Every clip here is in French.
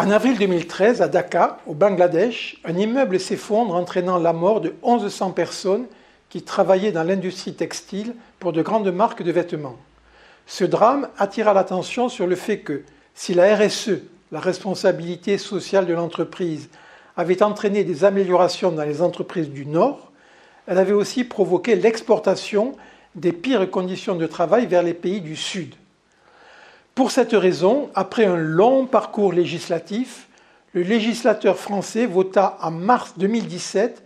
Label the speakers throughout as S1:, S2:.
S1: En avril 2013, à Dhaka, au Bangladesh, un immeuble s'effondre entraînant la mort de 1100 personnes qui travaillaient dans l'industrie textile pour de grandes marques de vêtements. Ce drame attira l'attention sur le fait que si la RSE, la responsabilité sociale de l'entreprise, avait entraîné des améliorations dans les entreprises du Nord, elle avait aussi provoqué l'exportation des pires conditions de travail vers les pays du Sud. Pour cette raison, après un long parcours législatif, le législateur français vota en mars 2017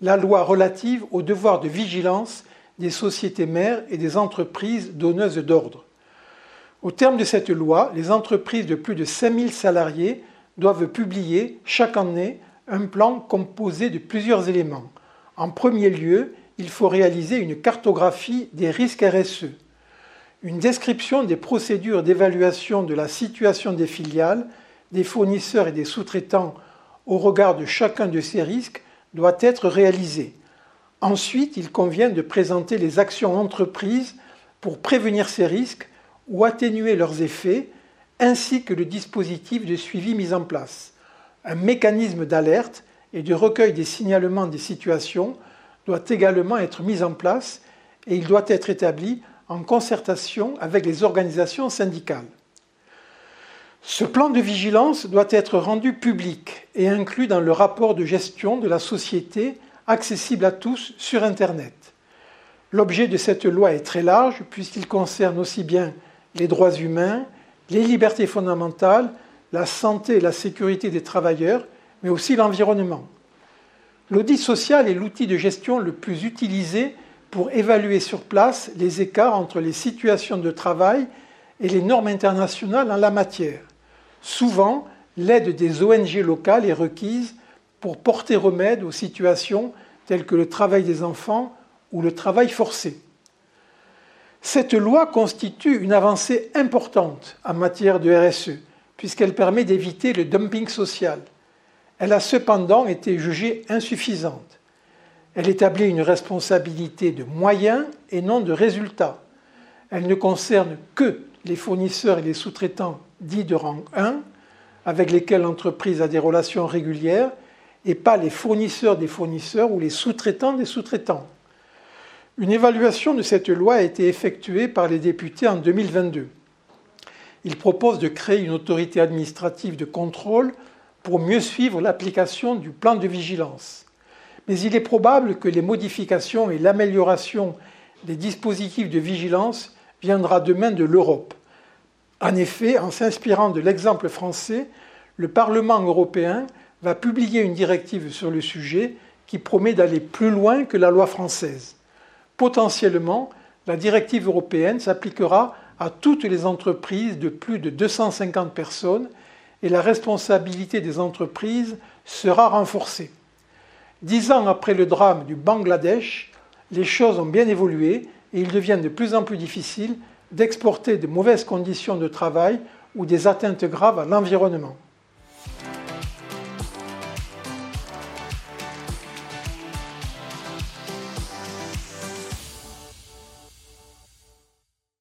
S1: la loi relative au devoir de vigilance des sociétés mères et des entreprises donneuses d'ordre. Au terme de cette loi, les entreprises de plus de 5000 salariés doivent publier chaque année un plan composé de plusieurs éléments. En premier lieu, il faut réaliser une cartographie des risques RSE, une description des procédures d'évaluation de la situation des filiales, des fournisseurs et des sous-traitants au regard de chacun de ces risques doit être réalisée. Ensuite, il convient de présenter les actions entreprises pour prévenir ces risques ou atténuer leurs effets, ainsi que le dispositif de suivi mis en place. Un mécanisme d'alerte et de recueil des signalements des situations doit également être mis en place et il doit être établi en concertation avec les organisations syndicales. Ce plan de vigilance doit être rendu public et inclus dans le rapport de gestion de la société accessible à tous sur Internet. L'objet de cette loi est très large puisqu'il concerne aussi bien les droits humains, les libertés fondamentales, la santé et la sécurité des travailleurs, mais aussi l'environnement. L'audit social est l'outil de gestion le plus utilisé pour évaluer sur place les écarts entre les situations de travail et les normes internationales en la matière. Souvent, l'aide des ONG locales est requise pour porter remède aux situations telles que le travail des enfants ou le travail forcé. Cette loi constitue une avancée importante en matière de RSE, puisqu'elle permet d'éviter le dumping social elle a cependant été jugée insuffisante. Elle établit une responsabilité de moyens et non de résultats. Elle ne concerne que les fournisseurs et les sous-traitants dits de rang 1, avec lesquels l'entreprise a des relations régulières, et pas les fournisseurs des fournisseurs ou les sous-traitants des sous-traitants. Une évaluation de cette loi a été effectuée par les députés en 2022. Ils proposent de créer une autorité administrative de contrôle pour mieux suivre l'application du plan de vigilance. Mais il est probable que les modifications et l'amélioration des dispositifs de vigilance viendra demain de l'Europe. En effet, en s'inspirant de l'exemple français, le Parlement européen va publier une directive sur le sujet qui promet d'aller plus loin que la loi française. Potentiellement, la directive européenne s'appliquera à toutes les entreprises de plus de 250 personnes et la responsabilité des entreprises sera renforcée. Dix ans après le drame du Bangladesh, les choses ont bien évolué et il devient de plus en plus difficile d'exporter de mauvaises conditions de travail ou des atteintes graves à l'environnement.